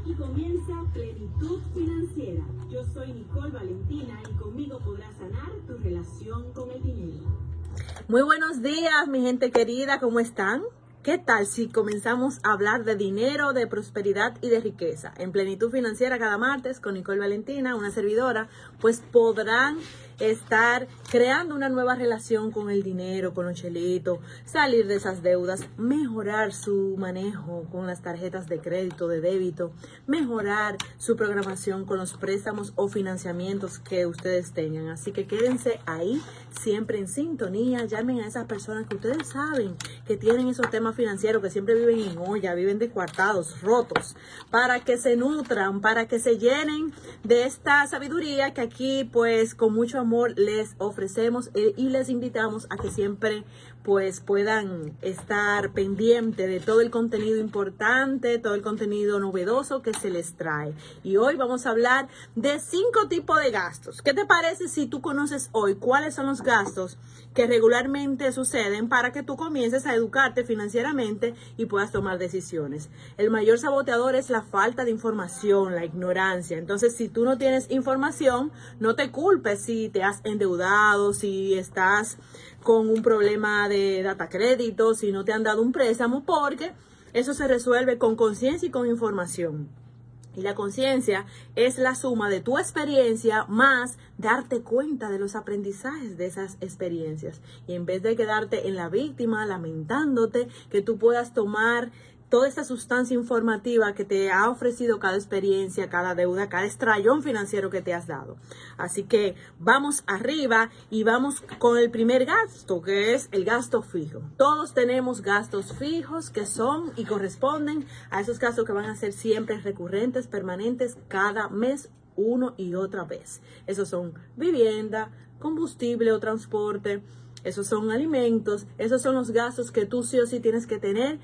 Aquí comienza Plenitud Financiera. Yo soy Nicole Valentina y conmigo podrás sanar tu relación con el dinero. Muy buenos días, mi gente querida, ¿cómo están? ¿Qué tal si comenzamos a hablar de dinero, de prosperidad y de riqueza? En Plenitud Financiera cada martes con Nicole Valentina, una servidora, pues podrán estar creando una nueva relación con el dinero, con los chelitos, salir de esas deudas, mejorar su manejo con las tarjetas de crédito, de débito, mejorar su programación con los préstamos o financiamientos que ustedes tengan. Así que quédense ahí siempre en sintonía, llamen a esas personas que ustedes saben que tienen esos temas financieros, que siempre viven en olla, viven descuartados, rotos, para que se nutran, para que se llenen de esta sabiduría que aquí pues con mucho amor les ofrecemos eh, y les invitamos a que siempre pues puedan estar pendiente de todo el contenido importante, todo el contenido novedoso que se les trae. Y hoy vamos a hablar de cinco tipos de gastos. ¿Qué te parece si tú conoces hoy cuáles son los gastos que regularmente suceden para que tú comiences a educarte financieramente y puedas tomar decisiones? El mayor saboteador es la falta de información, la ignorancia. Entonces, si tú no tienes información, no te culpes si te has endeudado, si estás con un problema de data crédito, si no te han dado un préstamo, porque eso se resuelve con conciencia y con información. Y la conciencia es la suma de tu experiencia más darte cuenta de los aprendizajes de esas experiencias. Y en vez de quedarte en la víctima, lamentándote, que tú puedas tomar toda esta sustancia informativa que te ha ofrecido cada experiencia, cada deuda, cada estrellón financiero que te has dado. Así que vamos arriba y vamos con el primer gasto, que es el gasto fijo. Todos tenemos gastos fijos que son y corresponden a esos gastos que van a ser siempre recurrentes, permanentes, cada mes, uno y otra vez. Esos son vivienda, combustible o transporte. Esos son alimentos, esos son los gastos que tú sí o sí tienes que tener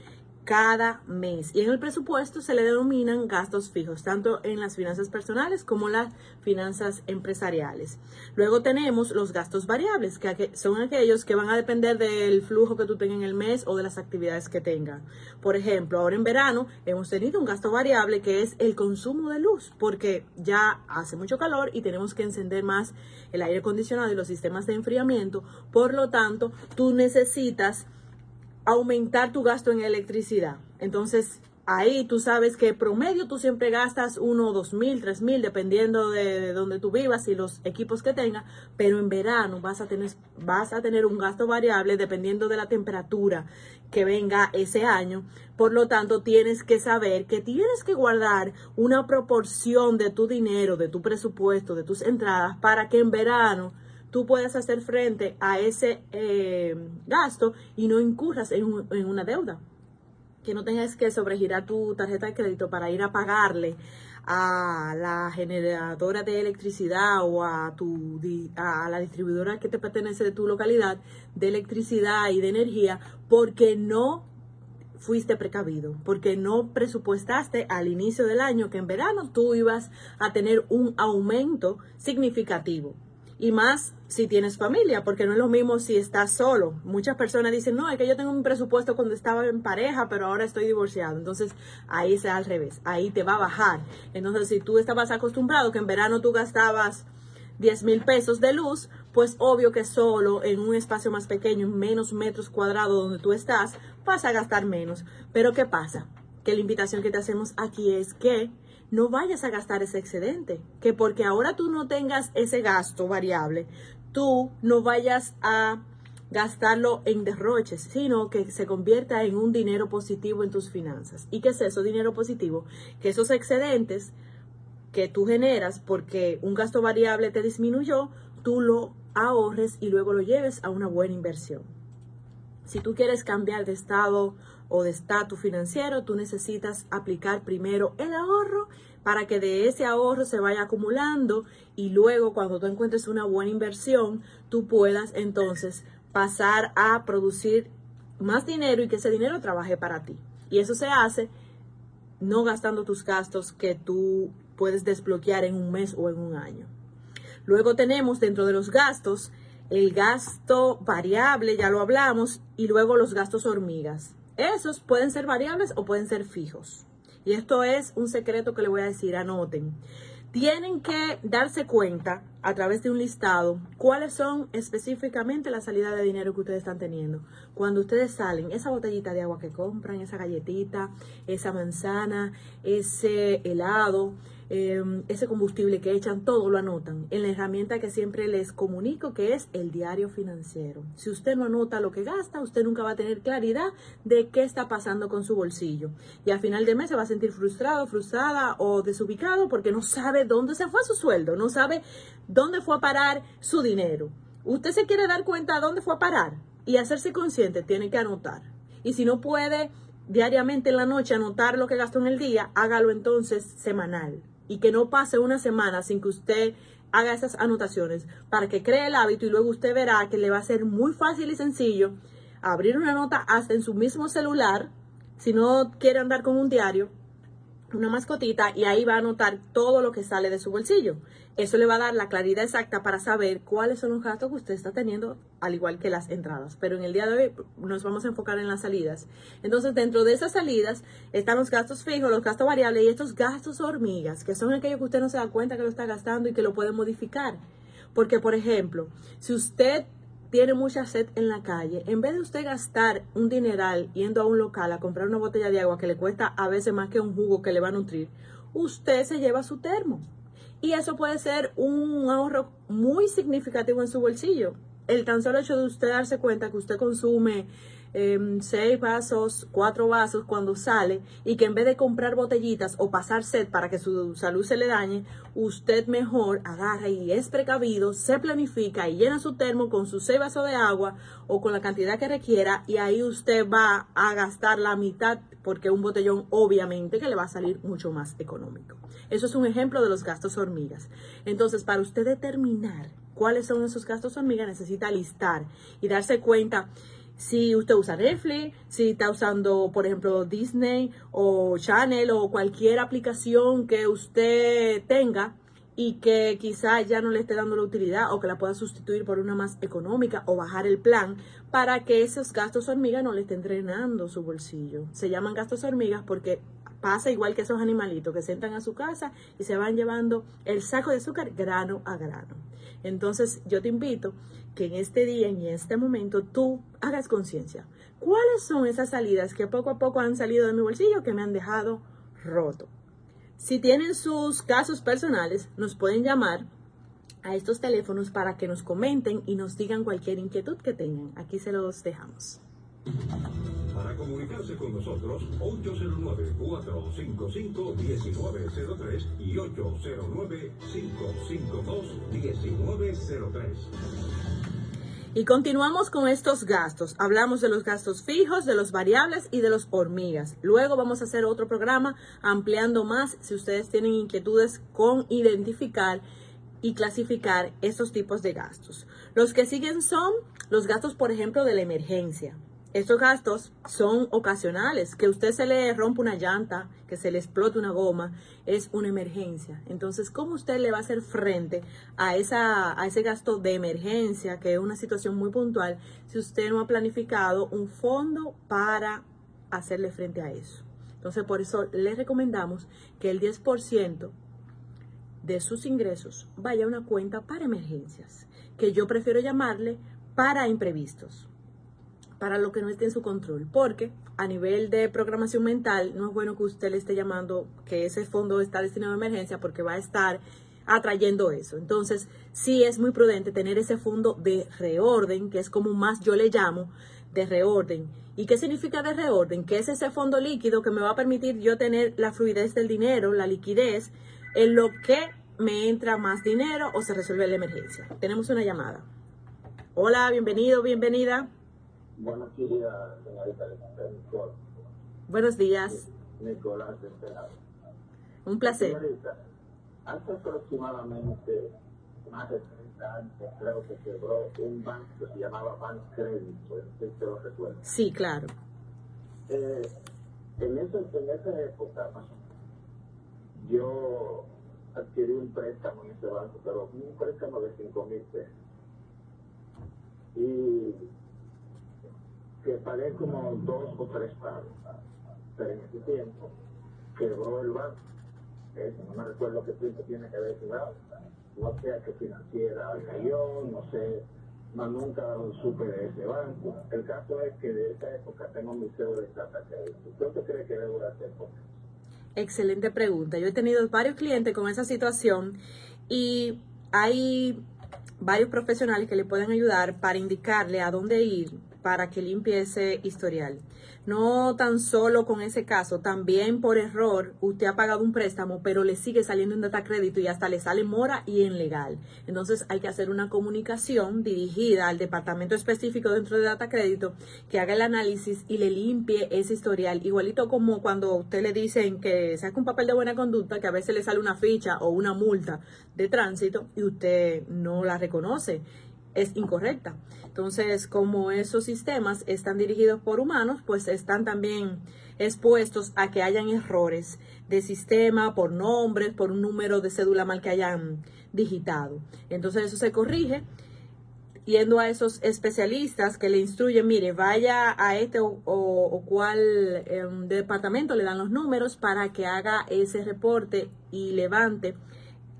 cada mes. Y en el presupuesto se le denominan gastos fijos, tanto en las finanzas personales como las finanzas empresariales. Luego tenemos los gastos variables, que son aquellos que van a depender del flujo que tú tengas en el mes o de las actividades que tengas. Por ejemplo, ahora en verano hemos tenido un gasto variable que es el consumo de luz, porque ya hace mucho calor y tenemos que encender más el aire acondicionado y los sistemas de enfriamiento. Por lo tanto, tú necesitas aumentar tu gasto en electricidad. Entonces, ahí tú sabes que promedio tú siempre gastas uno, dos mil, tres mil, dependiendo de, donde tú vivas y los equipos que tengas, pero en verano vas a tener, vas a tener un gasto variable dependiendo de la temperatura que venga ese año. Por lo tanto, tienes que saber que tienes que guardar una proporción de tu dinero, de tu presupuesto, de tus entradas, para que en verano tú puedas hacer frente a ese eh, gasto y no incurras en, una deuda. Que no tengas que sobregirar tu tarjeta de crédito para ir a pagarle a la generadora de electricidad o a, tu, a la distribuidora que te pertenece de tu localidad de electricidad y de energía porque no fuiste precavido, porque no presupuestaste al inicio del año que en verano tú ibas a tener un aumento significativo y más si tienes familia, porque no es lo mismo si estás solo. Muchas personas dicen, no, es que yo tengo un presupuesto cuando estaba en pareja, pero ahora estoy divorciado. Entonces ahí se al revés, ahí te va a bajar. Entonces si tú estabas acostumbrado que en verano tú gastabas 10 mil pesos de luz, pues obvio que solo en un espacio más pequeño, menos metros cuadrados donde tú estás, vas a gastar menos. Pero ¿qué pasa? Que la invitación que te hacemos aquí es que no vayas a gastar ese excedente, que porque ahora tú no tengas ese gasto variable, tú no vayas a gastarlo en derroches, sino que se convierta en un dinero positivo en tus finanzas. ¿Y qué es eso, dinero positivo? Que esos excedentes que tú generas porque un gasto variable te disminuyó, tú lo ahorres y luego lo lleves a una buena inversión. Si tú quieres cambiar de estado o de estatus financiero, tú necesitas aplicar primero el ahorro para que de ese ahorro se vaya acumulando y luego cuando tú encuentres una buena inversión, tú puedas entonces pasar a producir más dinero y que ese dinero trabaje para ti. Y eso se hace no gastando tus gastos que tú puedes desbloquear en un mes o en un año. Luego tenemos dentro de los gastos el gasto variable, ya lo hablamos, y luego los gastos hormigas. Esos pueden ser variables o pueden ser fijos. Y esto es un secreto que le voy a decir, anoten. Tienen que darse cuenta a través de un listado cuáles son específicamente las salidas de dinero que ustedes están teniendo. Cuando ustedes salen, esa botellita de agua que compran, esa galletita, esa manzana, ese helado, Em, ese combustible que echan, todo lo anotan en la herramienta que siempre les comunico, que es el diario financiero. Si usted no anota lo que gasta, usted nunca va a tener claridad de qué está pasando con su bolsillo. Y al final de mes se va a sentir frustrado, frustrada o desubicado porque no sabe dónde se fue su sueldo, no sabe dónde fue a parar su dinero. Usted se quiere dar cuenta dónde fue a parar y hacerse consciente, tiene que anotar. Y si no puede diariamente en la noche anotar lo que gastó en el día, hágalo entonces semanal y que no pase una semana sin que usted haga esas anotaciones para que cree el hábito y luego usted verá que le va a ser muy fácil y sencillo abrir una nota hasta en su mismo celular, si no quiere andar con un diario, una mascotita y ahí va a anotar todo lo que sale de su bolsillo. Eso le va a dar la claridad exacta para saber cuáles son los gastos que usted está teniendo, al igual que las entradas. Pero en el día de hoy nos vamos a enfocar en las salidas. Entonces, dentro de esas salidas están los gastos fijos, los gastos variables y estos gastos hormigas, que son aquellos que usted no se da cuenta que lo está gastando y que lo puede modificar. Porque, por ejemplo, si usted tiene mucha sed en la calle, en vez de usted gastar un dineral yendo a un local a comprar una botella de agua que le cuesta a veces más que un jugo que le va a nutrir, usted se lleva su termo. Y eso puede ser un ahorro muy significativo en su bolsillo. El tan solo hecho de usted darse cuenta que usted consume Em, seis vasos, cuatro vasos cuando sale y que en vez de comprar botellitas o pasar sed para que su salud se le dañe, usted mejor agarra y es precavido, se planifica y llena su termo con sus seis vasos de agua o con la cantidad que requiera y ahí usted va a gastar la mitad porque un botellón obviamente que le va a salir mucho más económico. Eso es un ejemplo de los gastos hormigas. Entonces, para usted determinar cuáles son esos gastos hormigas, necesita listar y darse cuenta si usted usa Netflix, si está usando, por ejemplo, Disney o Channel o cualquier aplicación que usted tenga y que quizá ya no le esté dando la utilidad o que la pueda sustituir por una más económica o bajar el plan para que esos gastos hormigas no le estén drenando su bolsillo. Se llaman gastos hormigas porque pasa igual que esos animalitos que sentan a su casa y se van llevando el saco de azúcar grano a grano. Entonces yo te invito que en este día, en este momento, tú hagas conciencia. ¿Cuáles son esas salidas que poco a poco han salido de mi bolsillo que me han dejado roto? Si tienen sus casos personales, nos pueden llamar a estos teléfonos para que nos comenten y nos digan cualquier inquietud que tengan. Aquí se los dejamos. Para comunicarse con nosotros, 809-455-1903 y 809-552-1903. Y continuamos con estos gastos. Hablamos de los gastos fijos, de los variables y de los hormigas. Luego vamos a hacer otro programa ampliando más si ustedes tienen inquietudes con identificar y clasificar estos tipos de gastos. Los que siguen son los gastos, por ejemplo, de la emergencia. Estos gastos son ocasionales, que usted se le rompa una llanta, que se le explote una goma, es una emergencia. Entonces, ¿cómo usted le va a hacer frente a, esa, a ese gasto de emergencia, que es una situación muy puntual, si usted no ha planificado un fondo para hacerle frente a eso? Entonces, por eso le recomendamos que el 10% de sus ingresos vaya a una cuenta para emergencias, que yo prefiero llamarle para imprevistos para lo que no esté en su control, porque a nivel de programación mental no es bueno que usted le esté llamando que ese fondo está destinado a emergencia porque va a estar atrayendo eso. Entonces, sí es muy prudente tener ese fondo de reorden, que es como más yo le llamo, de reorden. ¿Y qué significa de reorden? Que es ese fondo líquido que me va a permitir yo tener la fluidez del dinero, la liquidez, en lo que me entra más dinero o se resuelve la emergencia. Tenemos una llamada. Hola, bienvenido, bienvenida. Buenos días, señorita Nicole. Buenos días. Nicolás de Un placer. Señorita, hace aproximadamente más de 30 años creo que quebró un banco que se llamaba Bank Credit, pues si te lo recuerdo. Sí, claro. Eh, en, ese, en esa época, yo adquirí un préstamo en ese banco, pero un préstamo de 5 mil pesos. Y que pagué como dos o tres pagos. Pero en ese tiempo quebró el banco. Eso, no me recuerdo qué tiempo tiene que haber quebrado. No sé a qué financiera cayó, no sé, más nunca supe de ese banco. El caso es que de esa época tengo mi cédula de data crédito. ¿Qué cree que debo hacer eso? Excelente pregunta. Yo he tenido varios clientes con esa situación y hay varios profesionales que le pueden ayudar para indicarle a dónde ir para que limpie ese historial. No tan solo con ese caso, también por error usted ha pagado un préstamo, pero le sigue saliendo un data crédito y hasta le sale mora y en legal. Entonces hay que hacer una comunicación dirigida al departamento específico dentro de data crédito que haga el análisis y le limpie ese historial. Igualito como cuando usted le dicen que saque un papel de buena conducta, que a veces le sale una ficha o una multa de tránsito y usted no la reconoce es incorrecta. Entonces, como esos sistemas están dirigidos por humanos, pues están también expuestos a que hayan errores de sistema por nombres, por un número de cédula mal que hayan digitado. Entonces, eso se corrige yendo a esos especialistas que le instruyen, mire, vaya a este o, cual em, departamento, le dan los números para que haga ese reporte y levante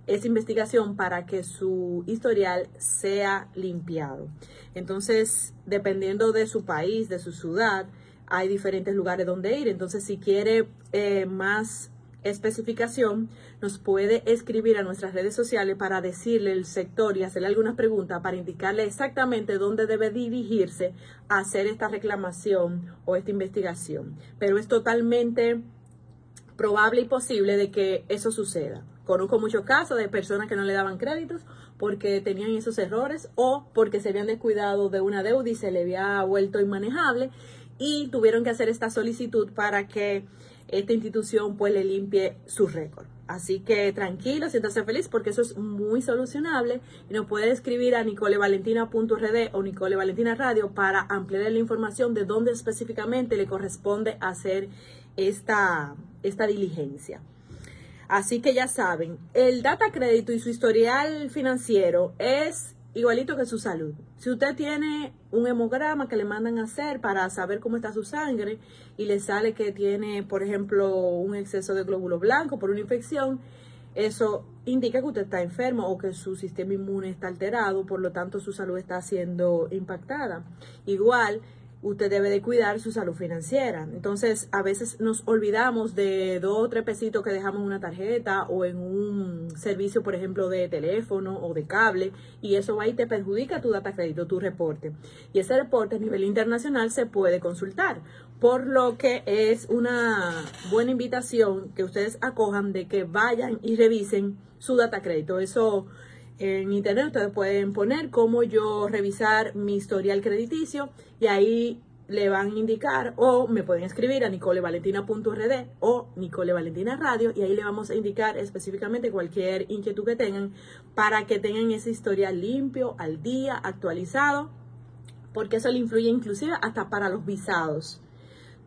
esa investigación para que su historial sea limpiado. Entonces, dependiendo de su país, de su ciudad, hay diferentes lugares donde ir. Entonces, si quiere eh, más especificación, nos puede escribir a nuestras redes sociales para decirle el sector y hacerle algunas preguntas para indicarle exactamente dónde debe dirigirse a hacer esta reclamación o esta investigación. Pero es totalmente probable y posible de que eso suceda. Conozco muchos casos de personas que no le daban créditos porque tenían esos errores o porque se habían descuidado de una deuda y se le había vuelto inmanejable y tuvieron que hacer esta solicitud para que esta institución pues le limpie su récord. Así que tranquilo, siéntase feliz porque eso es muy solucionable y nos puede escribir a nicolevalentina.rd o Nicole Valentina Radio para ampliar la información de dónde específicamente le corresponde hacer esta, esta diligencia. Así que ya saben, el data crédito y su historial financiero es igualito que su salud. Si usted tiene un hemograma que le mandan a hacer para saber cómo está su sangre y le sale que tiene, por ejemplo, un exceso de glóbulo blanco por una infección, eso indica que usted está enfermo o que su sistema inmune está alterado, por lo tanto su salud está siendo impactada. Igual, usted debe de cuidar su salud financiera. Entonces, a veces nos olvidamos de dos o tres pesitos que dejamos en una tarjeta o en un servicio, por ejemplo, de teléfono o de cable, y eso va y te perjudica tu data crédito, tu reporte. Y ese reporte a nivel internacional se puede consultar, por lo que es una buena invitación que ustedes acojan de que vayan y revisen su data crédito. Eso en internet ustedes pueden poner cómo yo revisar mi historial crediticio y ahí le van a indicar o me pueden escribir a nicolevalentina.rd o Nicole Valentina Radio y ahí le vamos a indicar específicamente cualquier inquietud que tengan para que tengan ese historial limpio, al día, actualizado, porque eso le influye inclusive hasta para los visados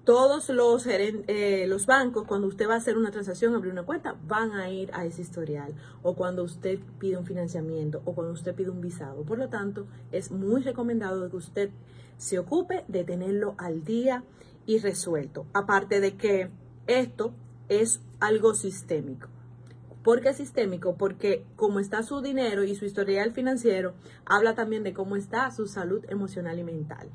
todos los, eh, los bancos, cuando usted va a hacer una transacción, abrir una cuenta, van a ir a ese historial. O cuando usted pide un financiamiento o cuando usted pide un visado. Por lo tanto, es muy recomendado que usted se ocupe de tenerlo al día y resuelto. Aparte de que esto es algo sistémico. ¿Por qué sistémico? Porque como está su dinero y su historial financiero, habla también de cómo está su salud emocional y mental.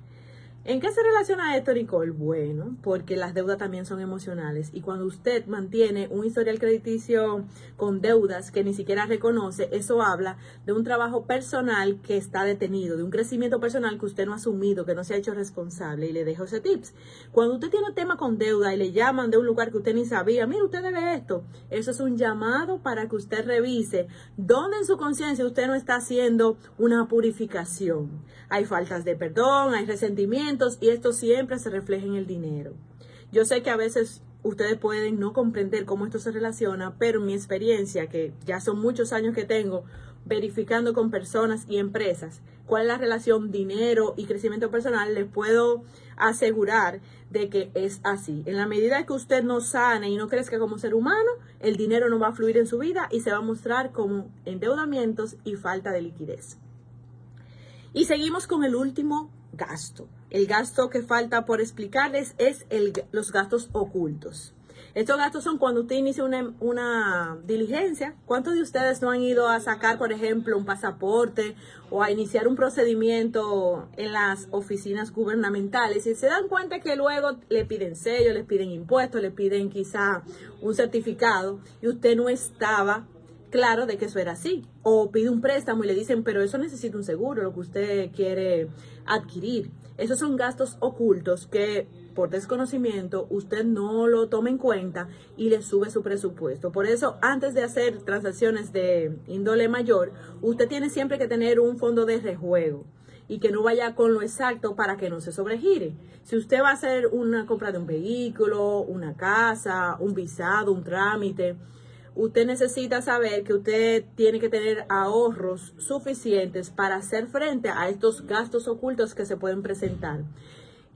¿En qué se relaciona esto, Nicole? Bueno, porque las deudas también son emocionales y cuando usted mantiene un historial crediticio con deudas que ni siquiera reconoce, eso habla de un trabajo personal que está detenido, de un crecimiento personal que usted no ha asumido, que no se ha hecho responsable y le dejo ese tips. Cuando usted tiene un tema con deuda y le llaman de un lugar que usted ni sabía, mire, usted debe esto, eso es un llamado para que usted revise dónde en su conciencia usted no está haciendo una purificación. Hay faltas de perdón, hay resentimiento y esto siempre se refleja en el dinero. Yo sé que a veces ustedes pueden no comprender cómo esto se relaciona, pero mi experiencia, que ya son muchos años que tengo verificando con personas y empresas cuál es la relación dinero y crecimiento personal, les puedo asegurar de que es así. En la medida que usted no sane y no crezca como ser humano, el dinero no va a fluir en su vida y se va a mostrar como endeudamientos y falta de liquidez. Y seguimos con el último gasto. El gasto que falta por explicarles es el, los gastos ocultos. Estos gastos son cuando usted inicia una, una, diligencia. ¿Cuántos de ustedes no han ido a sacar, por ejemplo, un pasaporte o a iniciar un procedimiento en las oficinas gubernamentales y se dan cuenta que luego le piden sello, le piden impuestos, le piden quizá un certificado y usted no estaba claro de que eso era así. O pide un préstamo y le dicen, pero eso necesita un seguro, lo que usted quiere adquirir. Esos son gastos ocultos que por desconocimiento usted no lo toma en cuenta y le sube su presupuesto. Por eso, antes de hacer transacciones de índole mayor, usted tiene siempre que tener un fondo de rejuego y que no vaya con lo exacto para que no se sobregire. Si usted va a hacer una compra de un vehículo, una casa, un visado, un trámite, usted necesita saber que usted tiene que tener ahorros suficientes para hacer frente a estos gastos ocultos que se pueden presentar.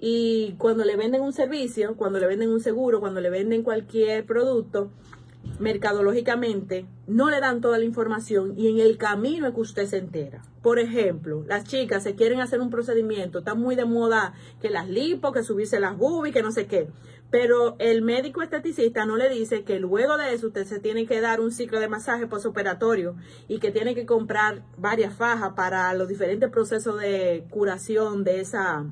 Y cuando le venden un servicio, cuando le venden un seguro, cuando le venden cualquier producto, mercadológicamente no le dan toda la información y en el camino es que usted se entera. Por ejemplo, las chicas se quieren hacer un procedimiento, está muy de moda que las lipo, que subirse las boobies, que no sé qué. Pero el médico esteticista no le dice que luego de eso usted se tiene que dar un ciclo de masaje postoperatorio y que tiene que comprar varias fajas para los diferentes procesos de curación de esa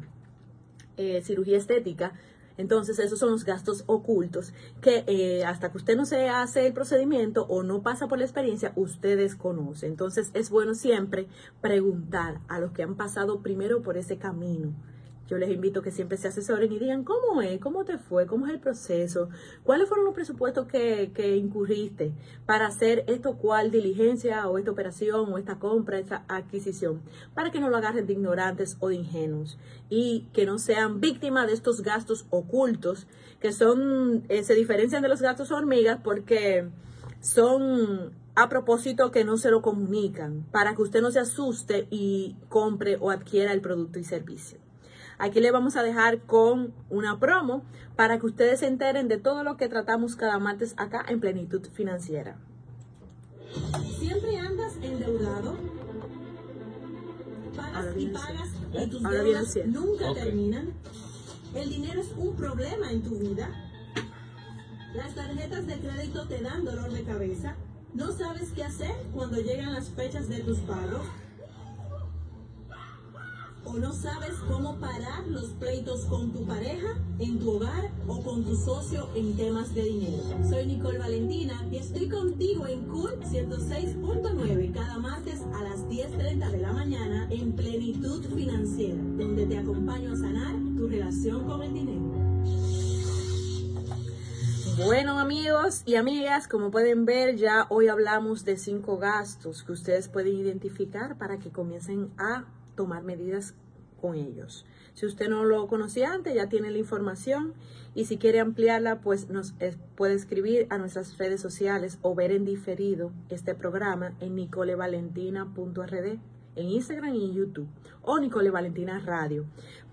eh, cirugía estética. Entonces, esos son los gastos ocultos que eh, hasta que usted no se hace el procedimiento o no pasa por la experiencia, usted desconoce. Entonces, es bueno siempre preguntar a los que han pasado primero por ese camino yo les invito a que siempre se asesoren y digan cómo es, cómo te fue, cómo es el proceso, cuáles fueron los presupuestos que, que incurriste para hacer esto cual diligencia o esta operación o esta compra, esta adquisición, para que no lo agarren de ignorantes o de ingenuos y que no sean víctimas de estos gastos ocultos que son, eh, se diferencian de los gastos hormigas porque son a propósito que no se lo comunican para que usted no se asuste y compre o adquiera el producto y servicio. Aquí le vamos a dejar con una promo para que ustedes se enteren de todo lo que tratamos cada martes acá en Plenitud Financiera. Siempre andas endeudado. Pagas y pagas y tus deudas nunca terminan. El dinero es un problema en tu vida. Las tarjetas de crédito te dan dolor de cabeza. No sabes qué hacer cuando llegan las fechas de tus pagos. O no sabes cómo parar los pleitos con tu pareja, en tu hogar o con tu socio en temas de dinero. Soy Nicole Valentina y estoy contigo en Cool 106.9 cada martes a las 10.30 de la mañana en Plenitud Financiera, donde te acompaño a sanar tu relación con el dinero. Bueno amigos y amigas, como pueden ver ya hoy hablamos de cinco gastos que ustedes pueden identificar para que comiencen a tomar medidas con ellos. Si usted no lo conocía antes, ya tiene la información y si quiere ampliarla, pues nos eh, puede escribir a nuestras redes sociales o ver en diferido este programa en nicolevalentina.rd en Instagram y en YouTube o Nicole Valentina Radio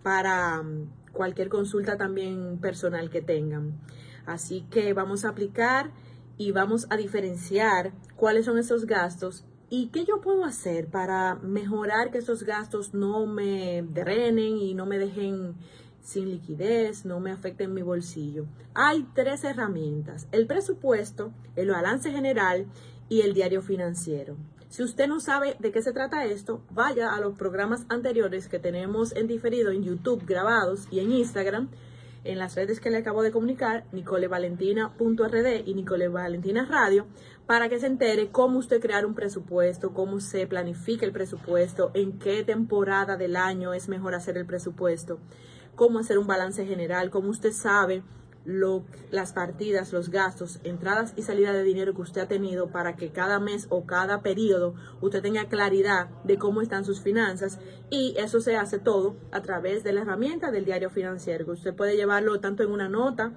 para mm, cualquier consulta también personal que tengan. Así que vamos a aplicar y vamos a diferenciar cuáles son esos gastos y qué yo puedo hacer para mejorar que esos gastos no me drenen y no me dejen sin liquidez, no me afecten mi bolsillo. Hay tres herramientas, el presupuesto, el balance general y el diario financiero. Si usted no sabe de qué se trata esto, vaya a los programas anteriores que tenemos en diferido en YouTube grabados y en Instagram en las redes que le acabo de comunicar, nicolevalentina.rd y Nicole Valentina Radio, para que se entere cómo usted crear un presupuesto, cómo se planifica el presupuesto, en qué temporada del año es mejor hacer el presupuesto, cómo hacer un balance general, cómo usted sabe lo, las partidas, los gastos, entradas y salidas de dinero que usted ha tenido para que cada mes o cada periodo usted tenga claridad de cómo están sus finanzas y eso se hace todo a través de la herramienta del diario financiero, usted puede llevarlo tanto en una nota,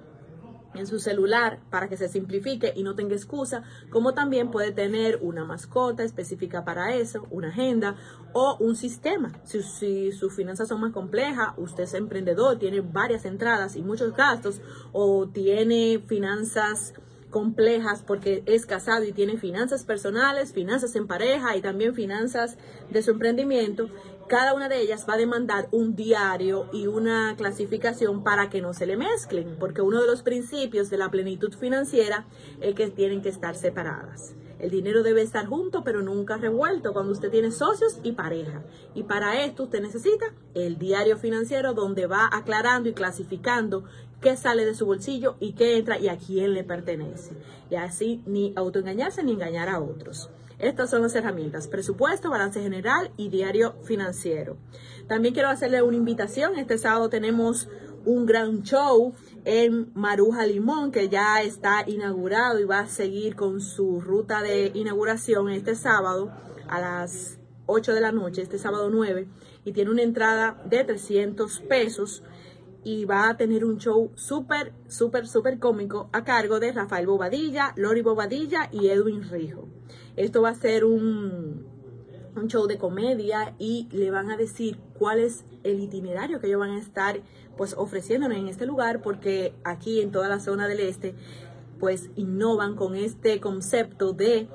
en su celular para que se simplifique y no tenga excusa, como también puede tener una mascota específica para eso, una agenda o un sistema. Si, sus finanzas son más complejas, usted es emprendedor, tiene varias entradas y muchos gastos, o tiene finanzas complejas porque es casado y tiene finanzas personales, finanzas en pareja y también finanzas de su emprendimiento, cada una de ellas va a demandar un diario y una clasificación para que no se le mezclen, porque uno de los principios de la plenitud financiera es que tienen que estar separadas. El dinero debe estar junto, pero nunca revuelto cuando usted tiene socios y pareja. Y para esto usted necesita el diario financiero donde va aclarando y clasificando qué sale de su bolsillo y qué entra y a quién le pertenece. Y así ni autoengañarse ni engañar a otros. Estas son las herramientas, presupuesto, balance general y diario financiero. También quiero hacerle una invitación. Este sábado tenemos un gran show en Maruja Limón, que ya está inaugurado y va a seguir con su ruta de inauguración este sábado a las 8 de la noche, este sábado 9, y tiene una entrada de 300 pesos y va a tener un show súper, súper, súper cómico a cargo de Rafael Bobadilla, Lori Bobadilla y Edwin Rijo. Esto va a ser un, un show de comedia y le van a decir cuál es el itinerario que ellos van a estar pues ofreciéndonos en este lugar porque aquí en toda la zona del este pues innovan con este concepto de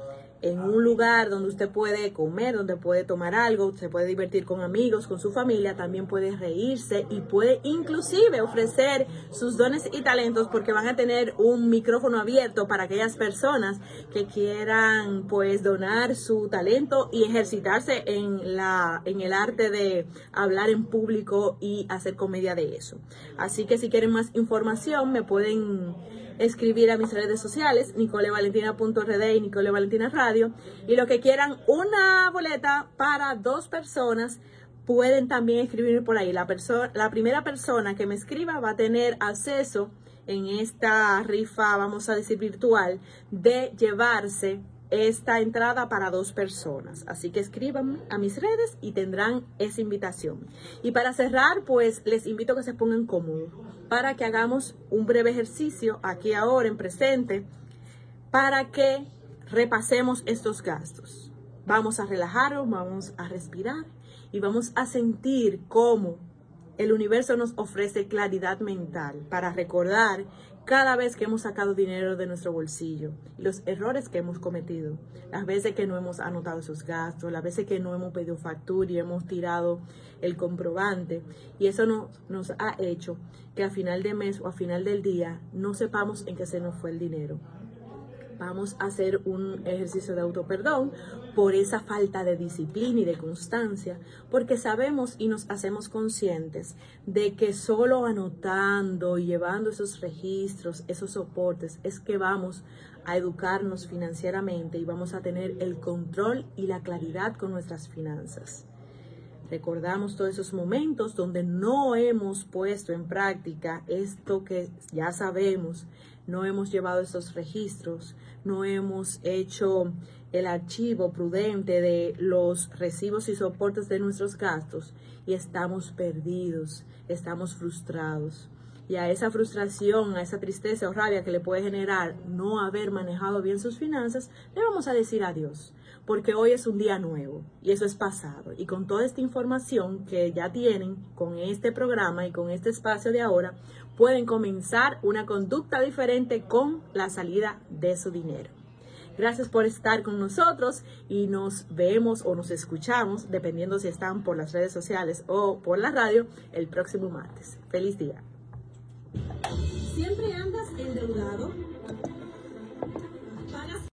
en un lugar donde usted puede comer, donde puede tomar algo, se puede divertir con amigos, con su familia, también puede reírse y puede inclusive ofrecer sus dones y talentos porque van a tener un micrófono abierto para aquellas personas que quieran pues donar su talento y ejercitarse en la en el arte de hablar en público y hacer comedia de eso. Así que si quieren más información me pueden escribir a mis redes sociales, nicolevalentina.rd y Nicole Valentina Radio. Y lo que quieran, una boleta para dos personas, pueden también escribirme por ahí. La, la primera persona que me escriba va a tener acceso en esta rifa, vamos a decir virtual, de llevarse esta entrada para dos personas. Así que escríbanme a mis redes y tendrán esa invitación. Y para cerrar, pues les invito a que se pongan cómodos para que hagamos un breve ejercicio aquí ahora en presente para que repasemos estos gastos. Vamos a relajarnos, vamos a respirar y vamos a sentir cómo el universo nos ofrece claridad mental para recordar cada vez que hemos sacado dinero de nuestro bolsillo, los errores que hemos cometido, las veces que no hemos anotado esos gastos, las veces que no hemos pedido factura y hemos tirado el comprobante, y eso no, nos ha hecho que a final de mes o a final del día no sepamos en qué se nos fue el dinero vamos a hacer un ejercicio de autoperdón por esa falta de disciplina y de constancia, porque sabemos y nos hacemos conscientes de que solo anotando y llevando esos registros, esos soportes, es que vamos a educarnos financieramente y vamos a tener el control y la claridad con nuestras finanzas. Recordamos todos esos momentos donde no hemos puesto en práctica esto que ya sabemos, no hemos llevado esos registros, no hemos hecho el archivo prudente de los recibos y soportes de nuestros gastos y estamos perdidos, estamos frustrados. Y a esa frustración, a esa tristeza o rabia que le puede generar no haber manejado bien sus finanzas, le vamos a decir adiós, porque hoy es un día nuevo y eso es pasado. Y con toda esta información que ya tienen con este programa y con este espacio de ahora, pueden comenzar una conducta diferente con la salida de su dinero. Gracias por estar con nosotros y nos vemos o nos escuchamos, dependiendo si están por las redes sociales o por la radio, el próximo martes. Feliz día. ¿Siempre andas endeudado?